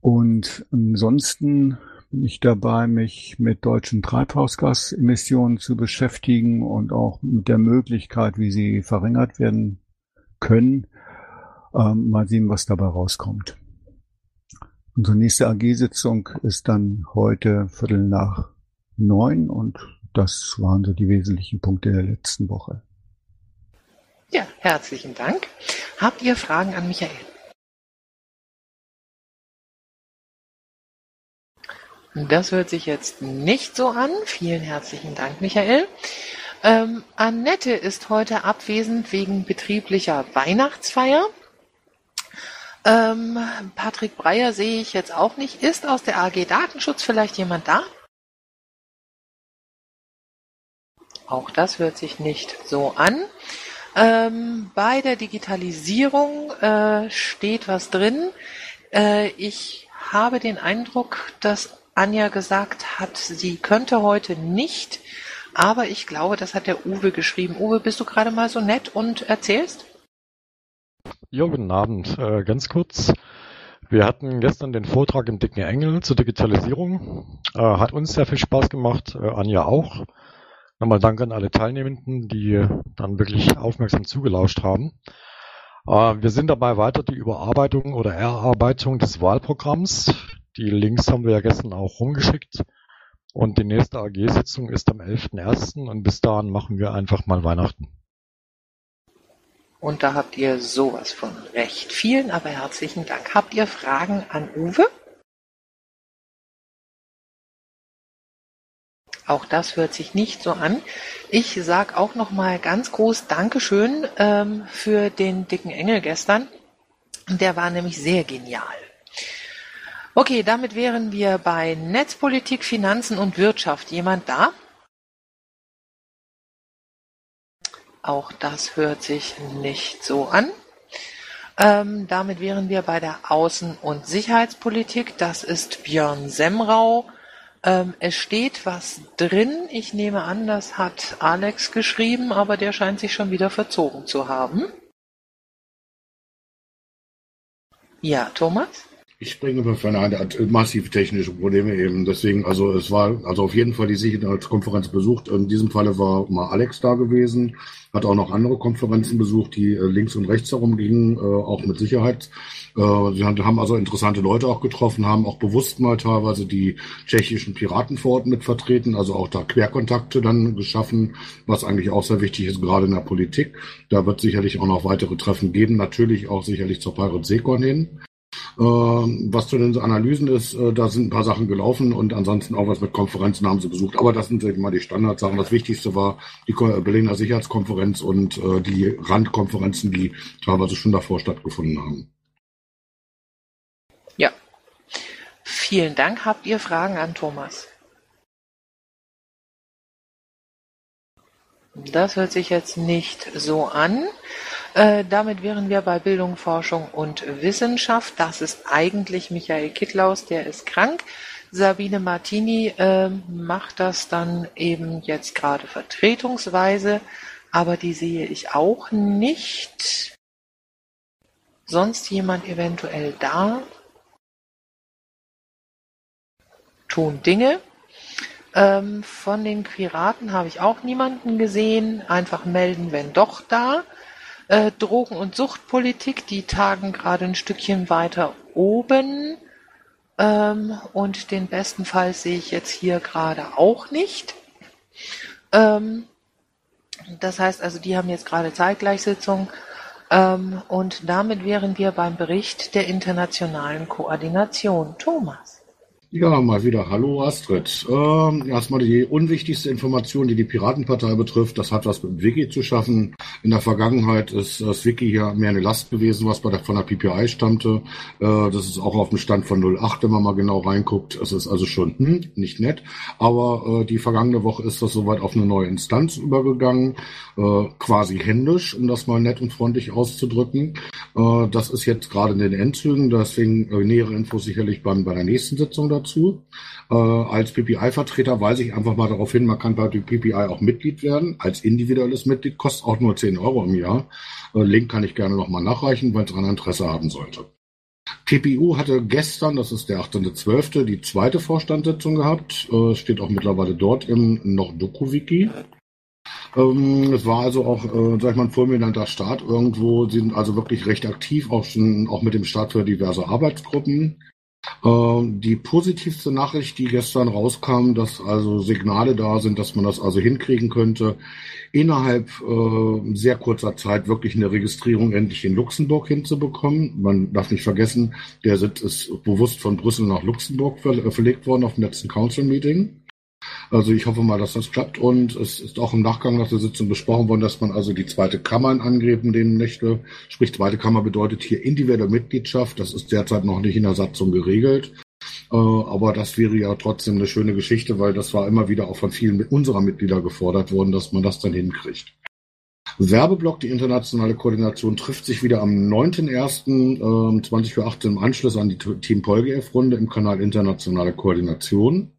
[SPEAKER 12] Und ansonsten bin ich dabei, mich mit deutschen Treibhausgasemissionen zu beschäftigen und auch mit der Möglichkeit, wie sie verringert werden können. Ähm, mal sehen, was dabei rauskommt. Unsere nächste AG-Sitzung ist dann heute Viertel nach neun und das waren so die wesentlichen Punkte der letzten Woche.
[SPEAKER 1] Ja, herzlichen Dank. Habt ihr Fragen an Michael? Das hört sich jetzt nicht so an. Vielen herzlichen Dank, Michael. Ähm, Annette ist heute abwesend wegen betrieblicher Weihnachtsfeier. Ähm, Patrick Breyer sehe ich jetzt auch nicht. Ist aus der AG Datenschutz vielleicht jemand da? Auch das hört sich nicht so an. Ähm, bei der Digitalisierung äh, steht was drin. Äh, ich habe den Eindruck, dass Anja gesagt hat, sie könnte heute nicht, aber ich glaube, das hat der Uwe geschrieben. Uwe, bist du gerade mal so nett und erzählst?
[SPEAKER 13] Ja, guten Abend. Äh, ganz kurz. Wir hatten gestern den Vortrag im Dicken Engel zur Digitalisierung. Äh, hat uns sehr viel Spaß gemacht, äh, Anja auch. Nochmal Dank an alle Teilnehmenden, die dann wirklich aufmerksam zugelauscht haben. Äh, wir sind dabei weiter die Überarbeitung oder Erarbeitung des Wahlprogramms. Die Links haben wir ja gestern auch rumgeschickt. Und die nächste AG-Sitzung ist am 11.01. und bis dahin machen wir einfach mal Weihnachten.
[SPEAKER 1] Und da habt ihr sowas von recht. Vielen aber herzlichen Dank. Habt ihr Fragen an Uwe? Auch das hört sich nicht so an. Ich sag auch noch mal ganz groß Dankeschön ähm, für den dicken Engel gestern. Der war nämlich sehr genial. Okay, damit wären wir bei Netzpolitik, Finanzen und Wirtschaft. Jemand da? Auch das hört sich nicht so an. Ähm, damit wären wir bei der Außen- und Sicherheitspolitik. Das ist Björn Semrau. Ähm, es steht was drin. Ich nehme an, das hat Alex geschrieben, aber der scheint sich schon wieder verzogen zu haben. Ja, Thomas?
[SPEAKER 3] Ich springe für eine hat massiv technische Probleme eben. Deswegen, also es war also auf jeden Fall die Sicherheitskonferenz besucht. In diesem Falle war mal Alex da gewesen, hat auch noch andere Konferenzen besucht, die äh, links und rechts herum gingen, äh, auch mit Sicherheit. Äh, sie haben also interessante Leute auch getroffen, haben auch bewusst mal teilweise die tschechischen Piraten vor Ort mit vertreten, also auch da Querkontakte dann geschaffen, was eigentlich auch sehr wichtig ist, gerade in der Politik. Da wird sicherlich auch noch weitere Treffen geben, natürlich auch sicherlich zur Pirate Seekon hin. Ähm, was zu den Analysen ist, äh, da sind ein paar Sachen gelaufen und ansonsten auch was mit Konferenzen haben sie besucht. Aber das sind mal die Standardsachen. Das Wichtigste war die Berliner Sicherheitskonferenz und äh, die Randkonferenzen, die teilweise schon davor stattgefunden haben.
[SPEAKER 1] Ja. Vielen Dank. Habt ihr Fragen an Thomas? Das hört sich jetzt nicht so an. Äh, damit wären wir bei Bildung, Forschung und Wissenschaft. Das ist eigentlich Michael Kittlaus, der ist krank. Sabine Martini äh, macht das dann eben jetzt gerade vertretungsweise, aber die sehe ich auch nicht. Sonst jemand eventuell da? Tun Dinge. Ähm, von den Piraten habe ich auch niemanden gesehen. Einfach melden, wenn doch da. Äh, Drogen- und Suchtpolitik, die tagen gerade ein Stückchen weiter oben. Ähm, und den besten Fall sehe ich jetzt hier gerade auch nicht. Ähm, das heißt also, die haben jetzt gerade Zeitgleichsitzung. Ähm, und damit wären wir beim Bericht der internationalen Koordination. Thomas.
[SPEAKER 3] Ja, mal wieder. Hallo Astrid. Ähm, erstmal die unwichtigste Information, die die Piratenpartei betrifft. Das hat was mit Wiki zu schaffen. In der Vergangenheit ist das Wiki ja mehr eine Last gewesen, was bei der, von der PPI stammte. Äh, das ist auch auf dem Stand von 08, wenn man mal genau reinguckt. Es ist also schon hm, nicht nett. Aber äh, die vergangene Woche ist das soweit auf eine neue Instanz übergegangen. Äh, quasi händisch, um das mal nett und freundlich auszudrücken. Äh, das ist jetzt gerade in den Endzügen. Deswegen äh, nähere Infos sicherlich beim, bei der nächsten Sitzung dazu. Äh, als PPI-Vertreter weise ich einfach mal darauf hin, man kann bei PPI auch Mitglied werden. Als individuelles Mitglied kostet auch nur 10 Euro im Jahr. Äh, Link kann ich gerne nochmal nachreichen, weil es daran Interesse haben sollte. TPU hatte gestern, das ist der 18.12., die zweite Vorstandssitzung gehabt. Äh, steht auch mittlerweile dort im noch Doku-Wiki. Ähm, es war also auch, äh, sag ich mal, ein fulminanter Start irgendwo. Sie sind also wirklich recht aktiv, auch schon auch mit dem Start für diverse Arbeitsgruppen. Ähm, die positivste Nachricht, die gestern rauskam, dass also Signale da sind, dass man das also hinkriegen könnte, innerhalb äh, sehr kurzer Zeit wirklich eine Registrierung endlich in Luxemburg hinzubekommen. Man darf nicht vergessen, der Sitz ist bewusst von Brüssel nach Luxemburg ver verlegt worden auf dem letzten Council Meeting. Also ich hoffe mal, dass das klappt und es ist auch im Nachgang nach der Sitzung besprochen worden, dass man also die zweite Kammer in Angriff nehmen möchte. Sprich, zweite Kammer bedeutet hier individuelle Mitgliedschaft. Das ist derzeit noch nicht in der Satzung geregelt. Äh, aber das wäre ja trotzdem eine schöne Geschichte, weil das war immer wieder auch von vielen unserer Mitglieder gefordert worden, dass man das dann hinkriegt. Werbeblock, die internationale Koordination, trifft sich wieder am 9.01.2018 äh, im Anschluss an die Team PolGF-Runde im Kanal Internationale Koordination.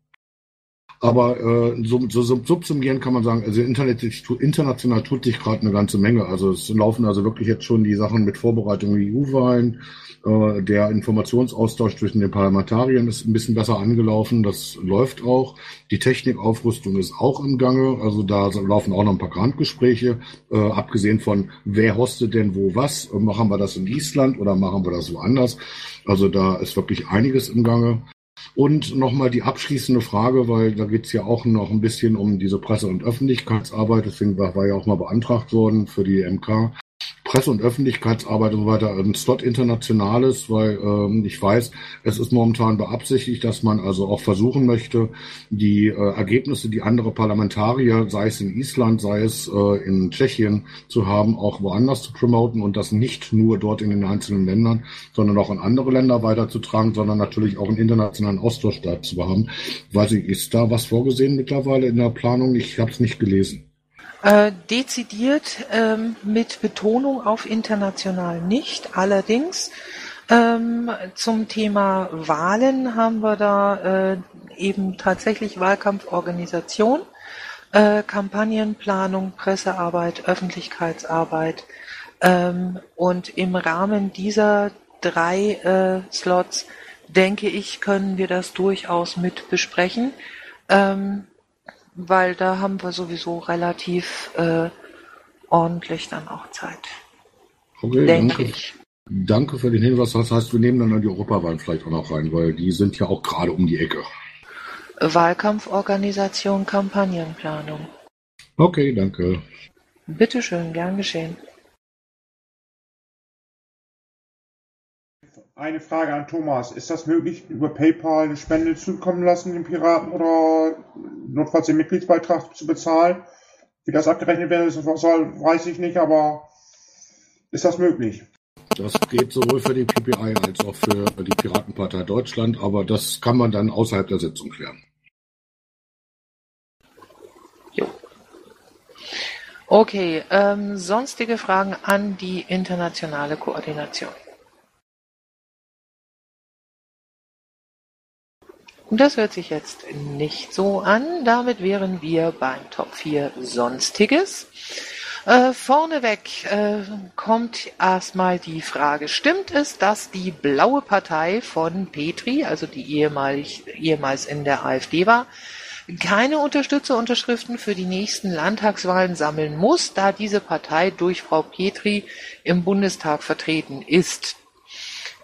[SPEAKER 3] Aber äh, so, so, so subsumieren kann man sagen, also Internet, international tut sich gerade eine ganze Menge. Also es laufen also wirklich jetzt schon die Sachen mit Vorbereitung EU-Wahlen. Äh, der Informationsaustausch zwischen den Parlamentariern ist ein bisschen besser angelaufen. Das läuft auch. Die Technikaufrüstung ist auch im Gange. Also da laufen auch noch ein paar Grantgespräche. Äh, abgesehen von, wer hostet denn wo was? Machen wir das in Island oder machen wir das woanders? Also da ist wirklich einiges im Gange. Und nochmal die abschließende Frage, weil da geht es ja auch noch ein bisschen um diese Presse- und Öffentlichkeitsarbeit, deswegen war, ja auch mal beantragt worden für die MK. Presse- und Öffentlichkeitsarbeit und so weiter ein Slot Internationales, weil ähm, ich weiß, es ist momentan beabsichtigt, dass man also auch versuchen möchte, die äh, Ergebnisse, die andere Parlamentarier, sei es in Island, sei es äh, in Tschechien, zu haben, auch woanders zu promoten und das nicht nur dort in den einzelnen Ländern, sondern auch in andere Länder weiterzutragen, sondern natürlich auch einen internationalen Austausch dazu haben. Weiß ich, ist da was vorgesehen mittlerweile in der Planung? Ich habe es nicht gelesen.
[SPEAKER 1] Äh, dezidiert ähm, mit Betonung auf international nicht. Allerdings ähm, zum Thema Wahlen haben wir da äh, eben tatsächlich Wahlkampforganisation, äh, Kampagnenplanung, Pressearbeit, Öffentlichkeitsarbeit. Ähm, und im Rahmen dieser drei äh, Slots, denke ich, können wir das durchaus mit besprechen, ähm, weil da haben wir sowieso relativ äh, ordentlich dann auch Zeit.
[SPEAKER 3] Okay,
[SPEAKER 1] denke
[SPEAKER 3] danke.
[SPEAKER 1] ich.
[SPEAKER 3] Danke für den Hinweis. Das heißt, wir nehmen dann die Europawahlen vielleicht auch noch rein, weil die sind ja auch gerade um die Ecke.
[SPEAKER 1] Wahlkampforganisation, Kampagnenplanung.
[SPEAKER 3] Okay, danke.
[SPEAKER 1] Bitteschön, gern geschehen.
[SPEAKER 10] Eine Frage an Thomas. Ist das möglich, über PayPal eine Spende zukommen lassen, den Piraten, oder notfalls den Mitgliedsbeitrag zu bezahlen? Wie das abgerechnet werden soll, weiß ich nicht, aber ist das möglich?
[SPEAKER 3] Das geht sowohl für die PPI als auch für die Piratenpartei Deutschland, aber das kann man dann außerhalb der Sitzung klären.
[SPEAKER 1] Okay, ähm, sonstige Fragen an die internationale Koordination. Das hört sich jetzt nicht so an. Damit wären wir beim Top 4 Sonstiges. Äh, vorneweg äh, kommt erstmal die Frage, stimmt es, dass die blaue Partei von Petri, also die ehemalig, ehemals in der AfD war, keine Unterstützerunterschriften für die nächsten Landtagswahlen sammeln muss, da diese Partei durch Frau Petri im Bundestag vertreten ist?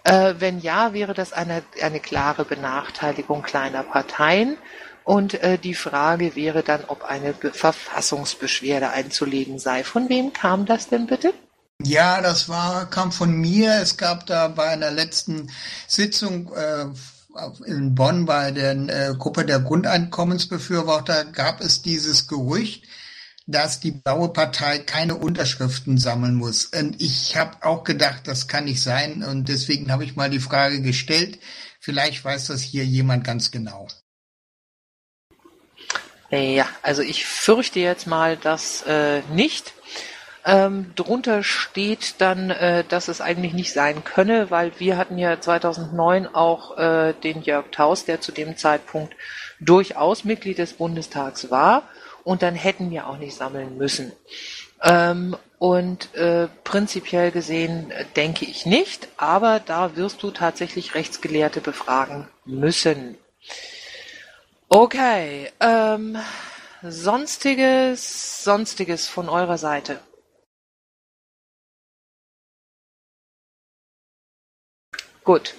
[SPEAKER 1] Äh, wenn ja, wäre das eine, eine klare Benachteiligung kleiner Parteien. Und äh, die Frage wäre dann, ob eine Be Verfassungsbeschwerde einzulegen sei. Von wem kam das denn bitte?
[SPEAKER 11] Ja, das war, kam von mir. Es gab da bei einer letzten Sitzung äh, in Bonn bei der äh, Gruppe der Grundeinkommensbefürworter gab es dieses Gerücht, dass die Blaue Partei keine Unterschriften sammeln muss. Und ich habe auch gedacht, das kann nicht sein. Und deswegen habe ich mal die Frage gestellt. Vielleicht weiß das hier jemand ganz genau.
[SPEAKER 1] Ja, also ich fürchte jetzt mal, dass äh, nicht. Ähm, drunter steht dann, äh, dass es eigentlich nicht sein könne, weil wir hatten ja 2009 auch äh, den Jörg Taus, der zu dem Zeitpunkt durchaus Mitglied des Bundestags war, und dann hätten wir auch nicht sammeln müssen. Ähm, und äh, prinzipiell gesehen äh, denke ich nicht, aber da wirst du tatsächlich Rechtsgelehrte befragen müssen. Okay, ähm, sonstiges, sonstiges von eurer Seite. Gut,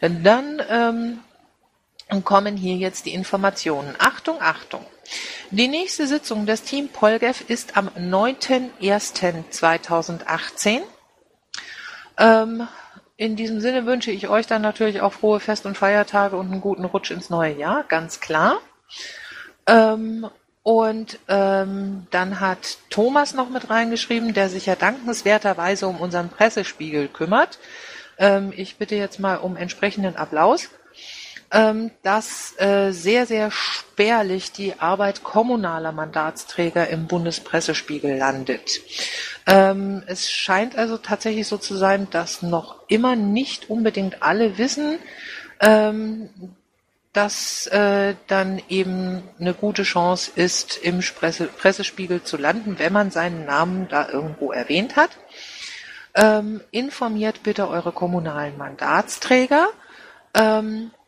[SPEAKER 1] dann ähm, kommen hier jetzt die Informationen. Achtung, Achtung. Die nächste Sitzung des Team Polgev ist am 9.01.2018. Ähm, in diesem Sinne wünsche ich euch dann natürlich auch frohe Fest- und Feiertage und einen guten Rutsch ins neue Jahr, ganz klar. Ähm, und ähm, dann hat Thomas noch mit reingeschrieben, der sich ja dankenswerterweise um unseren Pressespiegel kümmert. Ähm, ich bitte jetzt mal um entsprechenden Applaus dass äh, sehr, sehr spärlich die Arbeit kommunaler Mandatsträger im Bundespressespiegel landet. Ähm, es scheint also tatsächlich so zu sein, dass noch immer nicht unbedingt alle wissen, ähm, dass äh, dann eben eine gute Chance ist, im Presse Pressespiegel zu landen, wenn man seinen Namen da irgendwo erwähnt hat. Ähm, informiert bitte eure kommunalen Mandatsträger. Ähm, äh,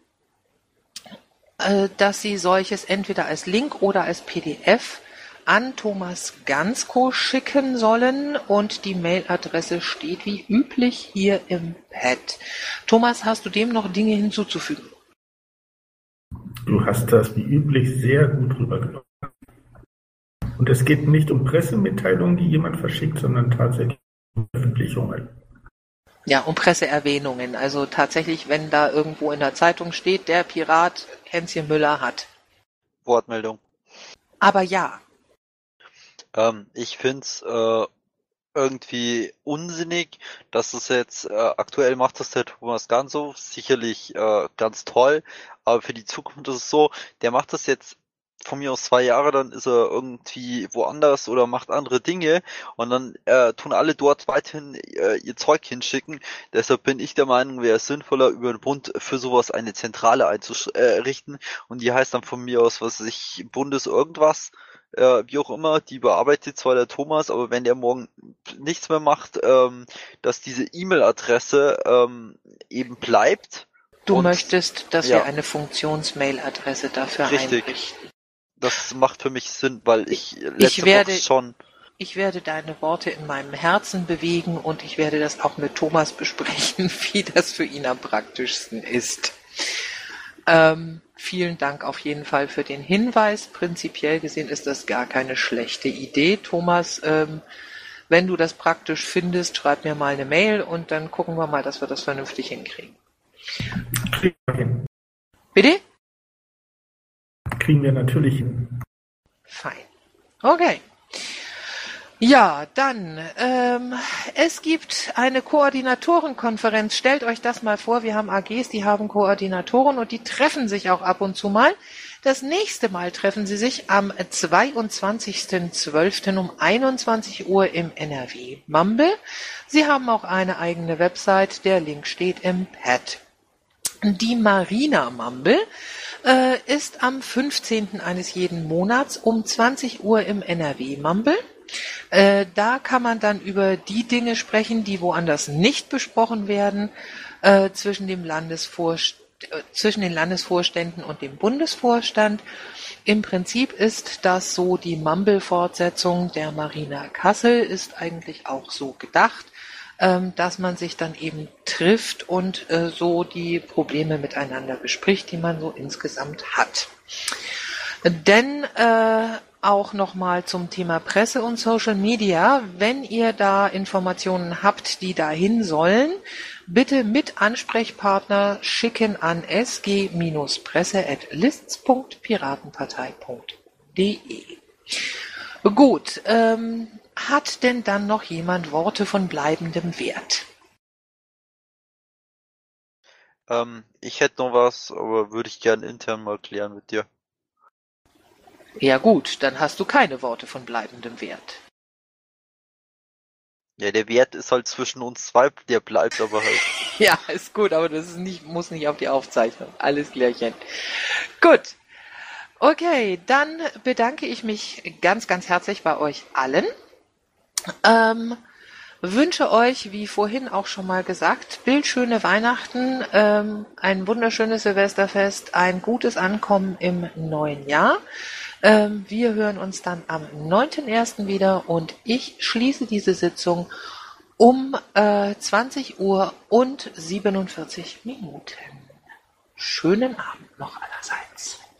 [SPEAKER 1] dass Sie solches entweder als Link oder als PDF an Thomas Gansko schicken sollen und die Mailadresse steht wie üblich hier im Pad. Thomas, hast du dem noch Dinge hinzuzufügen?
[SPEAKER 8] Du hast das wie üblich sehr gut rübergenommen. Und es geht nicht um Pressemitteilungen, die jemand verschickt, sondern tatsächlich um Veröffentlichungen.
[SPEAKER 1] Ja, um Presseerwähnungen. Also tatsächlich, wenn da irgendwo in der Zeitung steht, der Pirat Hänschen Müller hat.
[SPEAKER 7] Wortmeldung.
[SPEAKER 1] Aber ja.
[SPEAKER 7] Ähm, ich find's äh, irgendwie unsinnig, dass es jetzt äh, aktuell macht das der Thomas Ganso sicherlich äh, ganz toll, aber für die Zukunft ist es so, der macht das jetzt von mir aus zwei Jahre, dann ist er irgendwie woanders oder macht andere Dinge und dann äh, tun alle dort weiterhin äh, ihr Zeug hinschicken. Deshalb bin ich der Meinung, wäre es sinnvoller, über den Bund für sowas eine Zentrale einzurichten äh, und die heißt dann von mir aus, was ich, Bundes irgendwas, äh, wie auch immer, die bearbeitet zwar der Thomas, aber wenn der morgen nichts mehr macht, ähm, dass diese E-Mail-Adresse ähm, eben bleibt.
[SPEAKER 1] Du möchtest, dass ja. wir eine Funktions-Mail-Adresse dafür
[SPEAKER 7] Richtig.
[SPEAKER 1] einrichten.
[SPEAKER 7] Das macht für mich Sinn, weil ich letzte
[SPEAKER 1] ich werde,
[SPEAKER 7] Woche schon.
[SPEAKER 1] Ich werde deine Worte in meinem Herzen bewegen und ich werde das auch mit Thomas besprechen, wie das für ihn am praktischsten ist. Ähm, vielen Dank auf jeden Fall für den Hinweis. Prinzipiell gesehen ist das gar keine schlechte Idee. Thomas, ähm, wenn du das praktisch findest, schreib mir mal eine Mail und dann gucken wir mal, dass wir das vernünftig hinkriegen. Bitte?
[SPEAKER 8] Kriegen wir natürlich hin.
[SPEAKER 1] Fein. Okay. Ja, dann, ähm, es gibt eine Koordinatorenkonferenz. Stellt euch das mal vor, wir haben AGs, die haben Koordinatoren und die treffen sich auch ab und zu mal. Das nächste Mal treffen sie sich am 22.12. um 21 Uhr im NRW Mumble. Sie haben auch eine eigene Website, der Link steht im Pad. Die Marina Mumble ist am 15. eines jeden Monats um 20 Uhr im NRW Mumble. Äh, da kann man dann über die Dinge sprechen, die woanders nicht besprochen werden, äh, zwischen dem Landesvorstand äh, zwischen den Landesvorständen und dem Bundesvorstand. Im Prinzip ist das so die Mumble-Fortsetzung der Marina Kassel, ist eigentlich auch so gedacht, dass man sich dann eben trifft und äh, so die Probleme miteinander bespricht, die man so insgesamt hat. Denn äh, auch nochmal zum Thema Presse und Social Media. Wenn ihr da Informationen habt, die dahin sollen, bitte mit Ansprechpartner schicken an sg-presse.lists.piratenpartei.de. Gut, ähm, hat denn dann noch jemand Worte von bleibendem Wert?
[SPEAKER 7] Ähm, ich hätte noch was, aber würde ich gern intern mal klären mit dir.
[SPEAKER 1] Ja gut, dann hast du keine Worte von bleibendem Wert.
[SPEAKER 7] Ja, der Wert ist halt zwischen uns zwei, der bleibt aber halt.
[SPEAKER 1] ja, ist gut, aber das ist nicht, muss nicht auf die Aufzeichnung. Alles klärchen. Gut. Okay, dann bedanke ich mich ganz, ganz herzlich bei euch allen. Ähm, wünsche euch, wie vorhin auch schon mal gesagt, bildschöne Weihnachten, ähm, ein wunderschönes Silvesterfest, ein gutes Ankommen im neuen Jahr. Ähm, wir hören uns dann am 9.1. wieder und ich schließe diese Sitzung um äh, 20 Uhr und 47 Minuten. Schönen Abend noch allerseits.